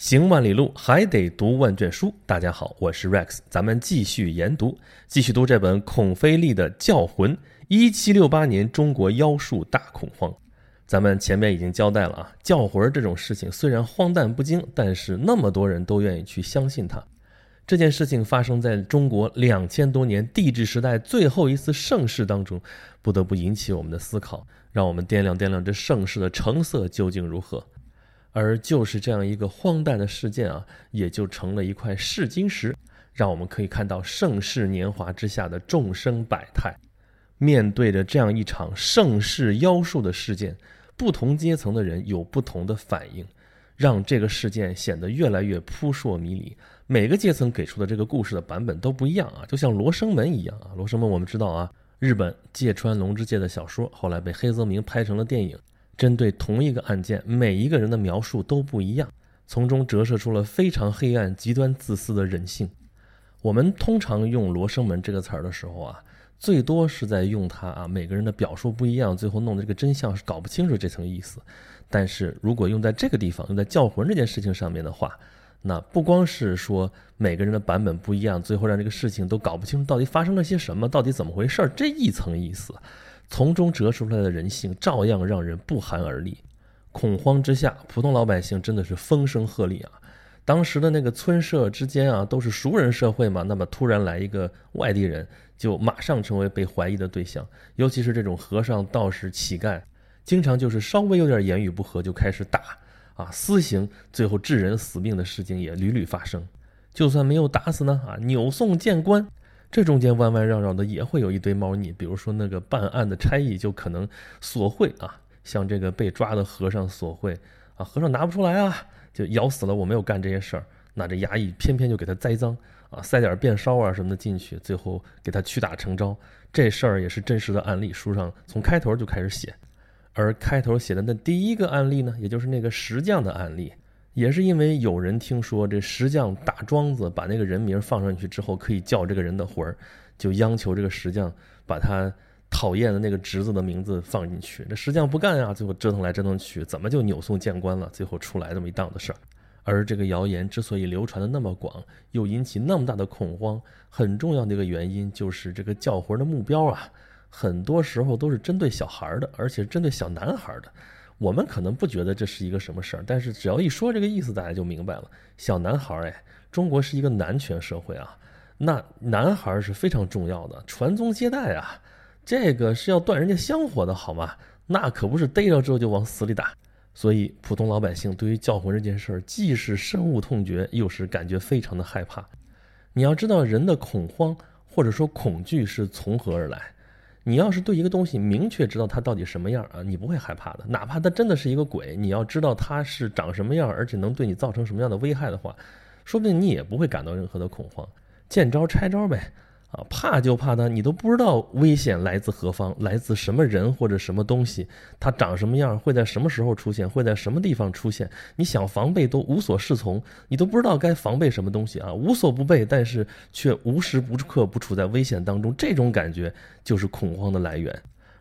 行万里路，还得读万卷书。大家好，我是 Rex，咱们继续研读，继续读这本孔飞力的《教魂》。一七六八年，中国妖术大恐慌。咱们前面已经交代了啊，教魂这种事情虽然荒诞不经，但是那么多人都愿意去相信它。这件事情发生在中国两千多年帝制时代最后一次盛世当中，不得不引起我们的思考，让我们掂量掂量这盛世的成色究竟如何。而就是这样一个荒诞的事件啊，也就成了一块试金石，让我们可以看到盛世年华之下的众生百态。面对着这样一场盛世妖术的事件，不同阶层的人有不同的反应，让这个事件显得越来越扑朔迷离。每个阶层给出的这个故事的版本都不一样啊，就像《罗生门》一样啊，《罗生门》我们知道啊，日本芥川龙之介的小说，后来被黑泽明拍成了电影。针对同一个案件，每一个人的描述都不一样，从中折射出了非常黑暗、极端自私的人性。我们通常用“罗生门”这个词儿的时候啊，最多是在用它啊，每个人的表述不一样，最后弄的这个真相是搞不清楚这层意思。但是如果用在这个地方，用在叫魂这件事情上面的话，那不光是说每个人的版本不一样，最后让这个事情都搞不清楚到底发生了些什么，到底怎么回事儿这一层意思。从中折射出来的人性，照样让人不寒而栗。恐慌之下，普通老百姓真的是风声鹤唳啊！当时的那个村社之间啊，都是熟人社会嘛，那么突然来一个外地人，就马上成为被怀疑的对象。尤其是这种和尚、道士、乞丐，经常就是稍微有点言语不合就开始打啊，私刑，最后致人死命的事情也屡屡发生。就算没有打死呢，啊，扭送见官。这中间弯弯绕绕的也会有一堆猫腻，比如说那个办案的差役就可能索贿啊，向这个被抓的和尚索贿啊，和尚拿不出来啊，就咬死了我没有干这些事儿，那这衙役偏偏就给他栽赃啊，塞点便烧啊什么的进去，最后给他屈打成招，这事儿也是真实的案例，书上从开头就开始写，而开头写的那第一个案例呢，也就是那个石匠的案例。也是因为有人听说这石匠打庄子，把那个人名放上去之后可以叫这个人的魂儿，就央求这个石匠把他讨厌的那个侄子的名字放进去。这石匠不干啊，最后折腾来折腾去，怎么就扭送见官了？最后出来这么一档子事儿。而这个谣言之所以流传的那么广，又引起那么大的恐慌，很重要的一个原因就是这个叫魂的目标啊，很多时候都是针对小孩的，而且针对小男孩的。我们可能不觉得这是一个什么事儿，但是只要一说这个意思，大家就明白了。小男孩儿，哎，中国是一个男权社会啊，那男孩是非常重要的，传宗接代啊，这个是要断人家香火的好吗？那可不是逮着之后就往死里打。所以普通老百姓对于教魂这件事儿，既是深恶痛绝，又是感觉非常的害怕。你要知道，人的恐慌或者说恐惧是从何而来？你要是对一个东西明确知道它到底什么样啊，你不会害怕的。哪怕它真的是一个鬼，你要知道它是长什么样，而且能对你造成什么样的危害的话，说不定你也不会感到任何的恐慌，见招拆招呗。啊，怕就怕他，你都不知道危险来自何方，来自什么人或者什么东西，它长什么样，会在什么时候出现，会在什么地方出现，你想防备都无所适从，你都不知道该防备什么东西啊，无所不备，但是却无时不刻不处在危险当中，这种感觉就是恐慌的来源。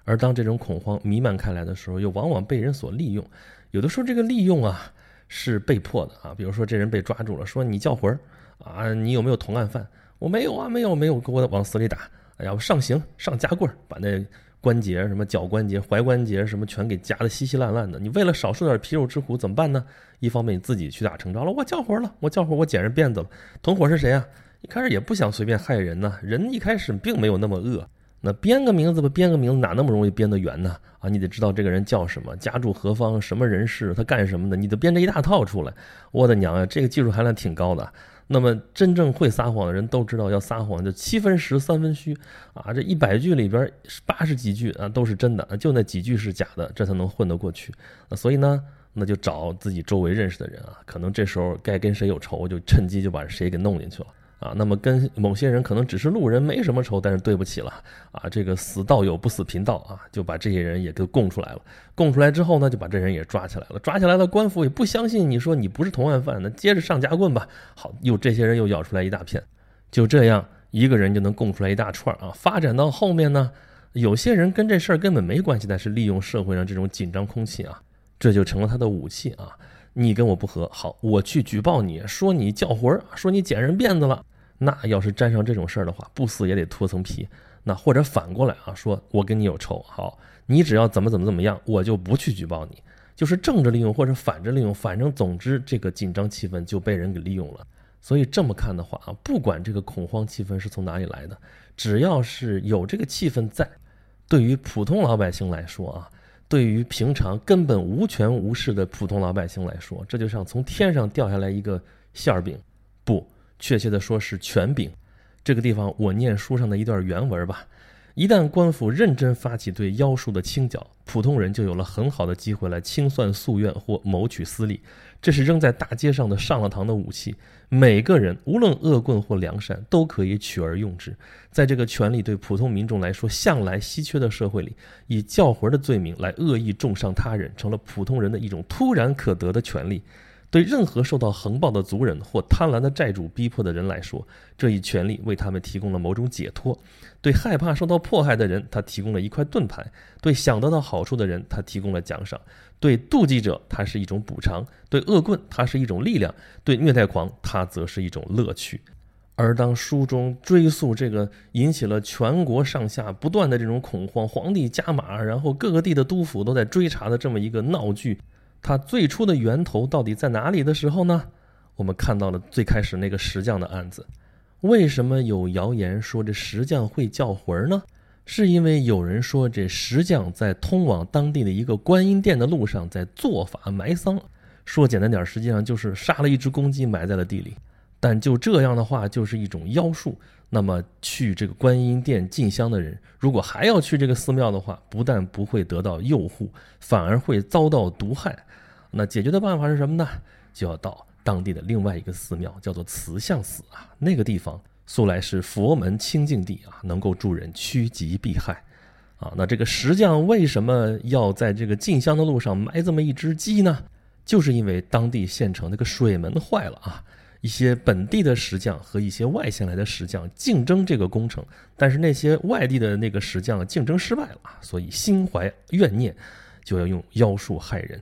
而当这种恐慌弥漫开来的时候，又往往被人所利用，有的时候这个利用啊是被迫的啊，比如说这人被抓住了，说你叫魂儿啊，你有没有同案犯？我没有啊，没有没有，给我往死里打！哎呀，上刑上夹棍儿，把那关节什么脚关节、踝关节什么全给夹得稀稀烂烂的。你为了少受点皮肉之苦怎么办呢？一方面你自己屈打成招了，我叫活了，我叫活，我捡人辫子了。同伙是谁啊？一开始也不想随便害人呢，人一开始并没有那么恶。那编个名字吧，编个名字哪那么容易编得圆呢？啊，你得知道这个人叫什么，家住何方，什么人士，他干什么的，你得编这一大套出来。我的娘呀，这个技术含量挺高的。那么，真正会撒谎的人都知道，要撒谎就七分实，三分虚啊！这一百句里边八十几句啊都是真的，就那几句是假的，这才能混得过去。所以呢，那就找自己周围认识的人啊，可能这时候该跟谁有仇，就趁机就把谁给弄进去了。啊，那么跟某些人可能只是路人，没什么仇，但是对不起了啊，这个死道友不死贫道啊，就把这些人也给供出来了。供出来之后呢，就把这人也抓起来了。抓起来了，官府也不相信你说你不是同案犯，那接着上夹棍吧。好，又这些人又咬出来一大片，就这样一个人就能供出来一大串啊。发展到后面呢，有些人跟这事儿根本没关系，但是利用社会上这种紧张空气啊，这就成了他的武器啊。你跟我不和，好，我去举报你，说你叫魂儿，说你捡人辫子了。那要是沾上这种事儿的话，不死也得脱层皮。那或者反过来啊，说我跟你有仇，好，你只要怎么怎么怎么样，我就不去举报你。就是正着利用或者反着利用，反正总之这个紧张气氛就被人给利用了。所以这么看的话啊，不管这个恐慌气氛是从哪里来的，只要是有这个气氛在，对于普通老百姓来说啊。对于平常根本无权无势的普通老百姓来说，这就像从天上掉下来一个馅儿饼，不，确切的说是权饼。这个地方我念书上的一段原文吧。一旦官府认真发起对妖术的清剿，普通人就有了很好的机会来清算夙愿或谋取私利。这是扔在大街上的上了膛的武器，每个人无论恶棍或良善，都可以取而用之。在这个权力对普通民众来说向来稀缺的社会里，以叫魂的罪名来恶意重伤他人，成了普通人的一种突然可得的权利。对任何受到横暴的族人或贪婪的债主逼迫的人来说，这一权利为他们提供了某种解脱；对害怕受到迫害的人，他提供了一块盾牌；对想得到好处的人，他提供了奖赏；对妒忌者，它是一种补偿；对恶棍，它是一种力量；对虐待狂，它则是一种乐趣。而当书中追溯这个引起了全国上下不断的这种恐慌，皇帝加码，然后各个地的督府都在追查的这么一个闹剧。它最初的源头到底在哪里的时候呢？我们看到了最开始那个石匠的案子。为什么有谣言说这石匠会叫魂儿呢？是因为有人说这石匠在通往当地的一个观音殿的路上在做法埋丧。说简单点，实际上就是杀了一只公鸡埋在了地里。但就这样的话，就是一种妖术。那么去这个观音殿进香的人，如果还要去这个寺庙的话，不但不会得到佑护，反而会遭到毒害。那解决的办法是什么呢？就要到当地的另外一个寺庙，叫做慈相寺啊。那个地方素来是佛门清净地啊，能够助人趋吉避害啊。那这个石匠为什么要在这个进香的路上埋这么一只鸡呢？就是因为当地县城那个水门坏了啊。一些本地的石匠和一些外县来的石匠竞争这个工程，但是那些外地的那个石匠竞争失败了，所以心怀怨念，就要用妖术害人。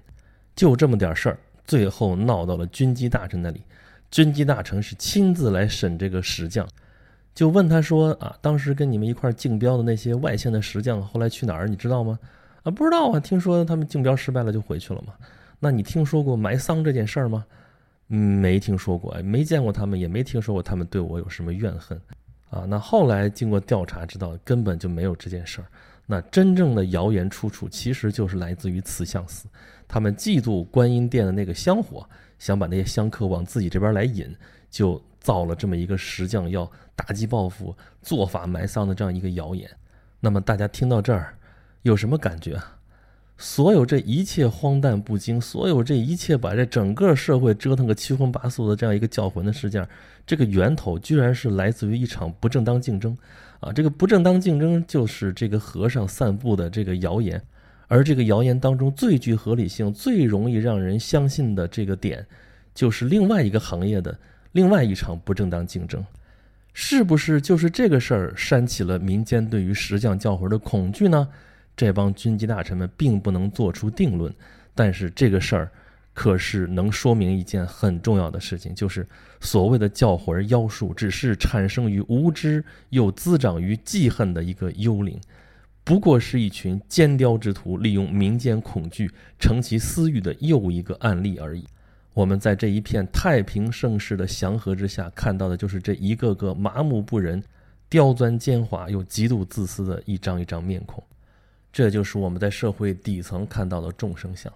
就这么点事儿，最后闹到了军机大臣那里。军机大臣是亲自来审这个石匠，就问他说：“啊，当时跟你们一块竞标的那些外县的石匠，后来去哪儿？你知道吗？”“啊，不知道啊，听说他们竞标失败了就回去了嘛。”“那你听说过埋丧这件事儿吗？”嗯，没听说过，没见过他们，也没听说过他们对我有什么怨恨，啊，那后来经过调查知道根本就没有这件事儿。那真正的谣言出处其实就是来自于慈相寺，他们嫉妒观音殿的那个香火，想把那些香客往自己这边来引，就造了这么一个石匠要打击报复、做法埋丧的这样一个谣言。那么大家听到这儿有什么感觉？所有这一切荒诞不经，所有这一切把这整个社会折腾个七荤八素的这样一个叫魂的事件，这个源头居然是来自于一场不正当竞争，啊，这个不正当竞争就是这个和尚散布的这个谣言，而这个谣言当中最具合理性、最容易让人相信的这个点，就是另外一个行业的另外一场不正当竞争，是不是就是这个事儿煽起了民间对于石匠叫魂的恐惧呢？这帮军机大臣们并不能做出定论，但是这个事儿可是能说明一件很重要的事情，就是所谓的教魂妖术只是产生于无知又滋长于记恨的一个幽灵，不过是一群奸刁之徒利用民间恐惧成其私欲的又一个案例而已。我们在这一片太平盛世的祥和之下看到的就是这一个个麻木不仁、刁钻奸猾又极度自私的一张一张面孔。这就是我们在社会底层看到的众生相。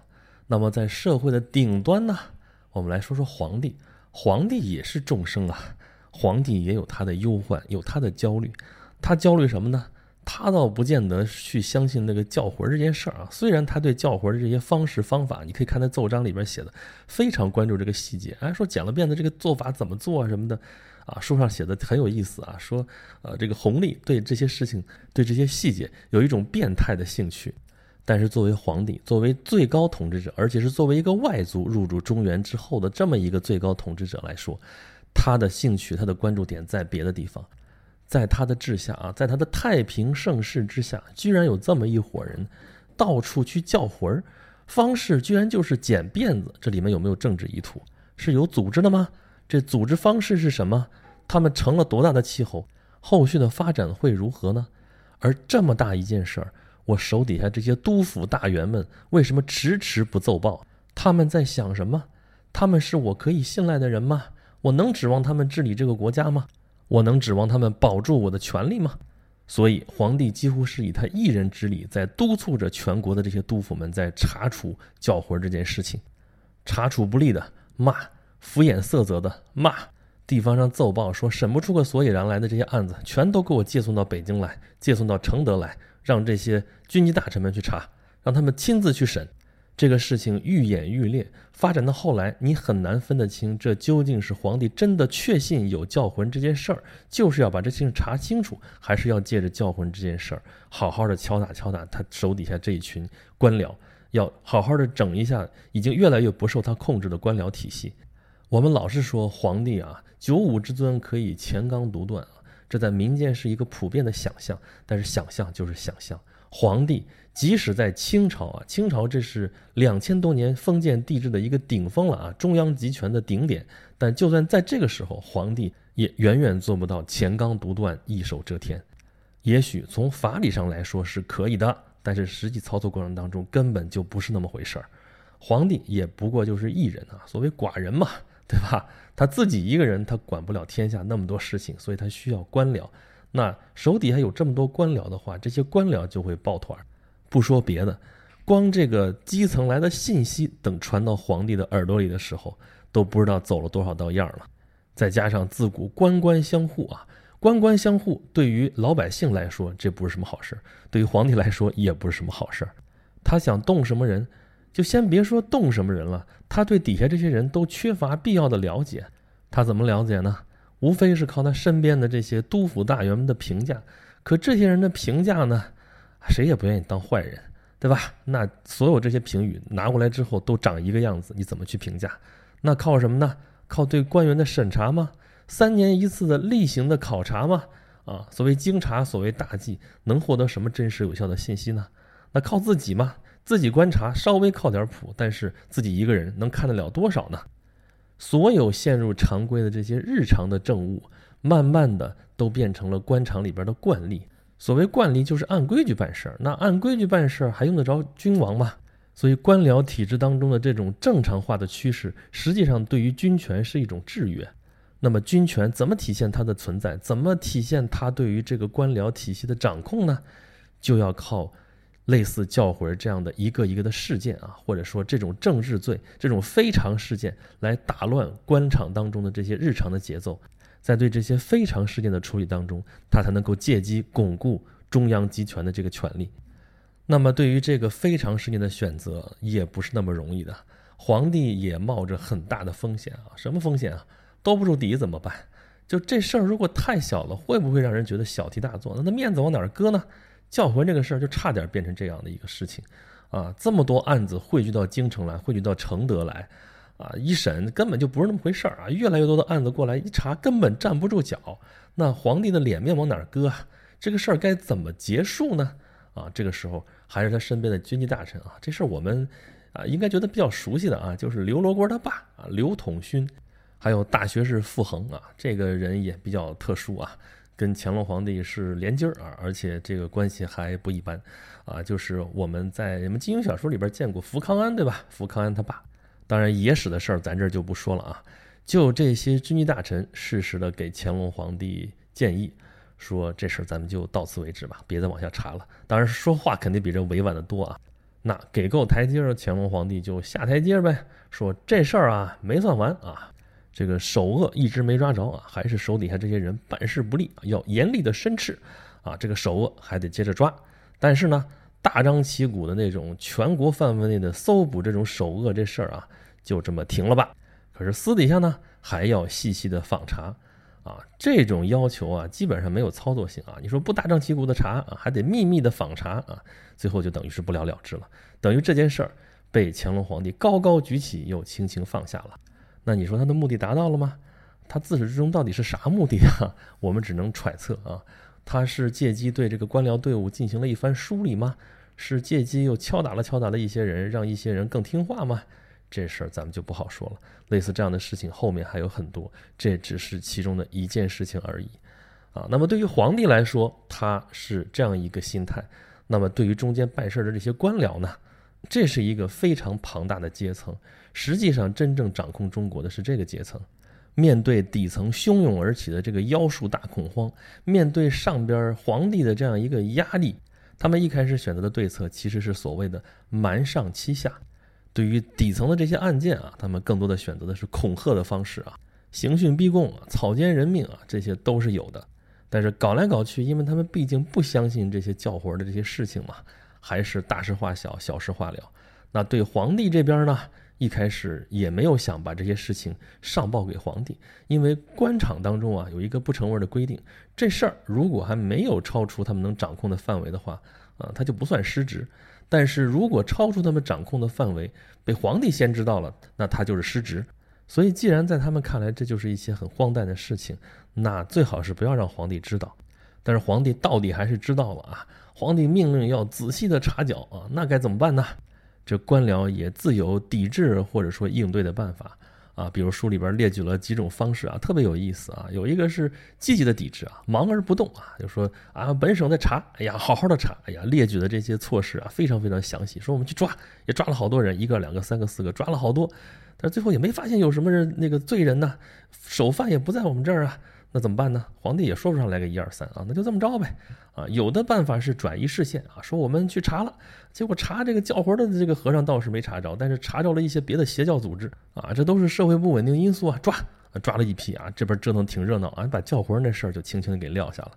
那么在社会的顶端呢？我们来说说皇帝。皇帝也是众生啊，皇帝也有他的忧患，有他的焦虑。他焦虑什么呢？他倒不见得去相信那个叫魂这件事儿啊。虽然他对叫魂的这些方式方法，你可以看他奏章里边写的，非常关注这个细节。哎，说剪了辫子这个做法怎么做啊什么的。啊，书上写的很有意思啊，说，呃，这个弘历对这些事情，对这些细节有一种变态的兴趣，但是作为皇帝，作为最高统治者，而且是作为一个外族入主中原之后的这么一个最高统治者来说，他的兴趣，他的关注点在别的地方，在他的治下啊，在他的太平盛世之下，居然有这么一伙人，到处去叫魂儿。方式居然就是剪辫子，这里面有没有政治意图？是有组织的吗？这组织方式是什么？他们成了多大的气候？后续的发展会如何呢？而这么大一件事儿，我手底下这些督府大员们为什么迟迟不奏报？他们在想什么？他们是我可以信赖的人吗？我能指望他们治理这个国家吗？我能指望他们保住我的权利吗？所以，皇帝几乎是以他一人之力在督促着全国的这些督府们在查处教魂这件事情。查处不力的骂，敷衍色泽的骂，地方上奏报说审不出个所以然来的这些案子，全都给我借送到北京来，借送到承德来，让这些军机大臣们去查，让他们亲自去审。这个事情愈演愈烈，发展到后来，你很难分得清这究竟是皇帝真的确信有教魂这件事儿，就是要把这事情查清楚，还是要借着教魂这件事儿，好好的敲打敲打他手底下这一群官僚，要好好的整一下已经越来越不受他控制的官僚体系。我们老是说皇帝啊，九五之尊可以乾纲独断啊，这在民间是一个普遍的想象，但是想象就是想象，皇帝。即使在清朝啊，清朝这是两千多年封建帝制的一个顶峰了啊，中央集权的顶点。但就算在这个时候，皇帝也远远做不到乾纲独断、一手遮天。也许从法理上来说是可以的，但是实际操作过程当中根本就不是那么回事儿。皇帝也不过就是一人啊，所谓寡人嘛，对吧？他自己一个人，他管不了天下那么多事情，所以他需要官僚。那手底下有这么多官僚的话，这些官僚就会抱团儿。不说别的，光这个基层来的信息，等传到皇帝的耳朵里的时候，都不知道走了多少道样了。再加上自古官官相护啊，官官相护，对于老百姓来说这不是什么好事对于皇帝来说也不是什么好事他想动什么人，就先别说动什么人了，他对底下这些人都缺乏必要的了解。他怎么了解呢？无非是靠他身边的这些督府大员们的评价。可这些人的评价呢？谁也不愿意当坏人，对吧？那所有这些评语拿过来之后都长一个样子，你怎么去评价？那靠什么呢？靠对官员的审查吗？三年一次的例行的考察吗？啊，所谓经察，所谓大计，能获得什么真实有效的信息呢？那靠自己吗？自己观察稍微靠点谱，但是自己一个人能看得了多少呢？所有陷入常规的这些日常的政务，慢慢的都变成了官场里边的惯例。所谓惯例就是按规矩办事儿，那按规矩办事儿还用得着君王吗？所以官僚体制当中的这种正常化的趋势，实际上对于军权是一种制约。那么军权怎么体现它的存在？怎么体现它对于这个官僚体系的掌控呢？就要靠类似教魂这样的一个一个的事件啊，或者说这种政治罪、这种非常事件来打乱官场当中的这些日常的节奏。在对这些非常事件的处理当中，他才能够借机巩固中央集权的这个权利。那么，对于这个非常事件的选择，也不是那么容易的。皇帝也冒着很大的风险啊！什么风险啊？兜不住底怎么办？就这事儿，如果太小了，会不会让人觉得小题大做？那那面子往哪儿搁呢？教魂这个事儿就差点变成这样的一个事情啊！这么多案子汇聚到京城来，汇聚到承德来。啊，一审根本就不是那么回事儿啊！越来越多的案子过来一查，根本站不住脚。那皇帝的脸面往哪儿搁？这个事儿该怎么结束呢？啊，这个时候还是他身边的军机大臣啊，这事儿我们啊应该觉得比较熟悉的啊，就是刘罗锅他爸啊，刘统勋，还有大学士傅恒啊，这个人也比较特殊啊，跟乾隆皇帝是连襟儿啊，而且这个关系还不一般啊，就是我们在什么金庸小说里边见过福康安对吧？福康安他爸。当然，野史的事儿咱这就不说了啊。就这些军机大臣适时的给乾隆皇帝建议，说这事儿咱们就到此为止吧，别再往下查了。当然，说话肯定比这委婉的多啊。那给够台阶儿，乾隆皇帝就下台阶呗，说这事儿啊没算完啊，这个首恶一直没抓着啊，还是手底下这些人办事不力，要严厉的申斥啊，这个首恶还得接着抓。但是呢，大张旗鼓的那种全国范围内的搜捕这种首恶这事儿啊。就这么停了吧？可是私底下呢，还要细细的访查，啊，这种要求啊，基本上没有操作性啊。你说不大张旗鼓的查啊，还得秘密的访查啊，最后就等于是不了了之了，等于这件事儿被乾隆皇帝高高举起，又轻轻放下了。那你说他的目的达到了吗？他自始至终到底是啥目的啊？我们只能揣测啊。他是借机对这个官僚队伍进行了一番梳理吗？是借机又敲打了敲打了一些人，让一些人更听话吗？这事儿咱们就不好说了。类似这样的事情后面还有很多，这只是其中的一件事情而已。啊，那么对于皇帝来说，他是这样一个心态。那么对于中间办事的这些官僚呢，这是一个非常庞大的阶层。实际上，真正掌控中国的是这个阶层。面对底层汹涌而起的这个妖术大恐慌，面对上边皇帝的这样一个压力，他们一开始选择的对策其实是所谓的瞒上欺下。对于底层的这些案件啊，他们更多的选择的是恐吓的方式啊，刑讯逼供啊，草菅人命啊，这些都是有的。但是搞来搞去，因为他们毕竟不相信这些叫活的这些事情嘛，还是大事化小，小事化了。那对皇帝这边呢，一开始也没有想把这些事情上报给皇帝，因为官场当中啊有一个不成文的规定，这事儿如果还没有超出他们能掌控的范围的话，啊，他就不算失职；但是如果超出他们掌控的范围，被皇帝先知道了，那他就是失职。所以，既然在他们看来这就是一些很荒诞的事情，那最好是不要让皇帝知道。但是皇帝到底还是知道了啊！皇帝命令要仔细的查缴啊，那该怎么办呢？这官僚也自有抵制或者说应对的办法啊。比如书里边列举了几种方式啊，特别有意思啊。有一个是积极的抵制啊，忙而不动啊，就说啊，本省在查，哎呀，好好的查，哎呀，列举的这些措施啊，非常非常详细，说我们去抓，也抓了好多人，一个、两个、三个、四个，抓了好多。但最后也没发现有什么人那个罪人呢，首犯也不在我们这儿啊，那怎么办呢？皇帝也说不上来个一二三啊，那就这么着呗啊。有的办法是转移视线啊，说我们去查了，结果查这个叫活的这个和尚倒是没查着，但是查着了一些别的邪教组织啊，这都是社会不稳定因素啊，抓抓了一批啊，这边折腾挺热闹啊，把叫活那事儿就轻轻的给撂下了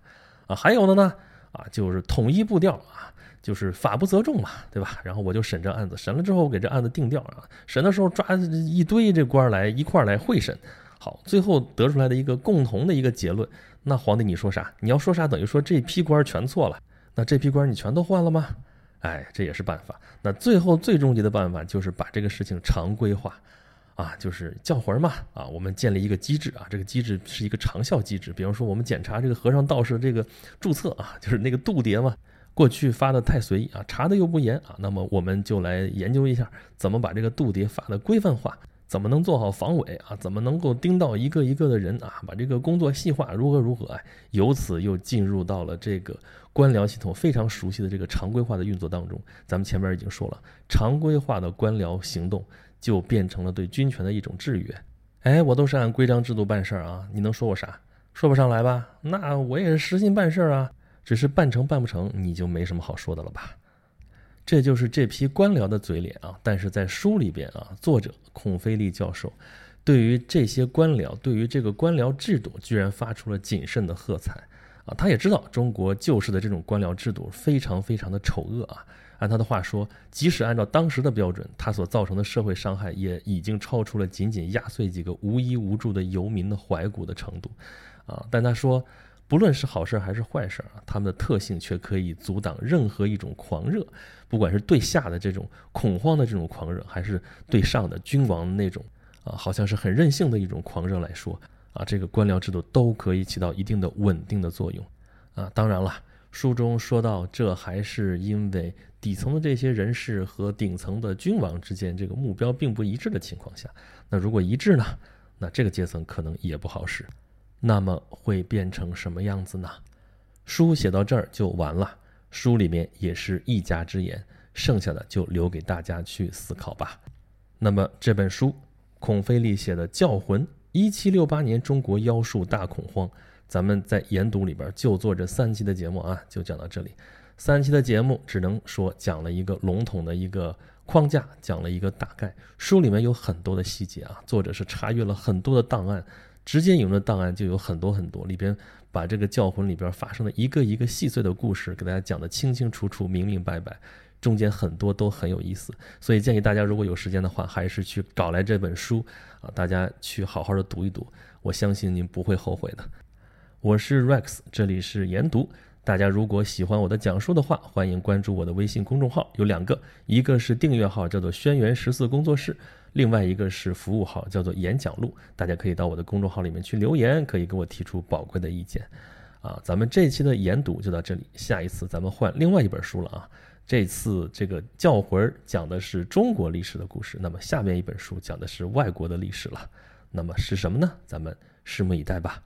啊。还有的呢啊，就是统一步调啊。就是法不责众嘛，对吧？然后我就审这案子，审了之后给这案子定调啊。审的时候抓一堆这官来一块来会审，好，最后得出来的一个共同的一个结论。那皇帝你说啥？你要说啥，等于说这批官全错了。那这批官你全都换了吗？哎，这也是办法。那最后最终极的办法就是把这个事情常规化，啊，就是叫魂嘛，啊，我们建立一个机制啊，这个机制是一个长效机制。比方说我们检查这个和尚道士这个注册啊，就是那个度牒嘛。过去发的太随意啊，查的又不严啊，那么我们就来研究一下，怎么把这个度牒发的规范化，怎么能做好防伪啊，怎么能够盯到一个一个的人啊，把这个工作细化，如何如何哎，由此又进入到了这个官僚系统非常熟悉的这个常规化的运作当中。咱们前面已经说了，常规化的官僚行动就变成了对军权的一种制约。哎，我都是按规章制度办事儿啊，你能说我啥？说不上来吧？那我也是实心办事儿啊。只是办成办不成，你就没什么好说的了吧？这就是这批官僚的嘴脸啊！但是在书里边啊，作者孔飞利教授对于这些官僚，对于这个官僚制度，居然发出了谨慎的喝彩啊！他也知道中国旧式的这种官僚制度非常非常的丑恶啊！按他的话说，即使按照当时的标准，他所造成的社会伤害也已经超出了仅仅压碎几个无依无助的游民的怀古的程度啊！但他说。不论是好事还是坏事啊，他们的特性却可以阻挡任何一种狂热，不管是对下的这种恐慌的这种狂热，还是对上的君王那种啊，好像是很任性的一种狂热来说啊，这个官僚制度都可以起到一定的稳定的作用啊。当然了，书中说到，这还是因为底层的这些人士和顶层的君王之间这个目标并不一致的情况下，那如果一致呢，那这个阶层可能也不好使。那么会变成什么样子呢？书写到这儿就完了，书里面也是一家之言，剩下的就留给大家去思考吧。那么这本书，孔飞利写的《教魂》，一七六八年中国妖术大恐慌，咱们在研读里边就做这三期的节目啊，就讲到这里。三期的节目只能说讲了一个笼统的一个框架，讲了一个大概。书里面有很多的细节啊，作者是查阅了很多的档案。直接引用的档案就有很多很多，里边把这个教魂里边发生的一个一个细碎的故事给大家讲得清清楚楚、明明白白，中间很多都很有意思，所以建议大家如果有时间的话，还是去找来这本书啊，大家去好好的读一读，我相信您不会后悔的。我是 Rex，这里是研读。大家如果喜欢我的讲述的话，欢迎关注我的微信公众号，有两个，一个是订阅号，叫做轩辕十四工作室。另外一个是服务号，叫做演讲录，大家可以到我的公众号里面去留言，可以给我提出宝贵的意见，啊，咱们这一期的研读就到这里，下一次咱们换另外一本书了啊，这次这个教魂讲的是中国历史的故事，那么下面一本书讲的是外国的历史了。那么是什么呢？咱们拭目以待吧。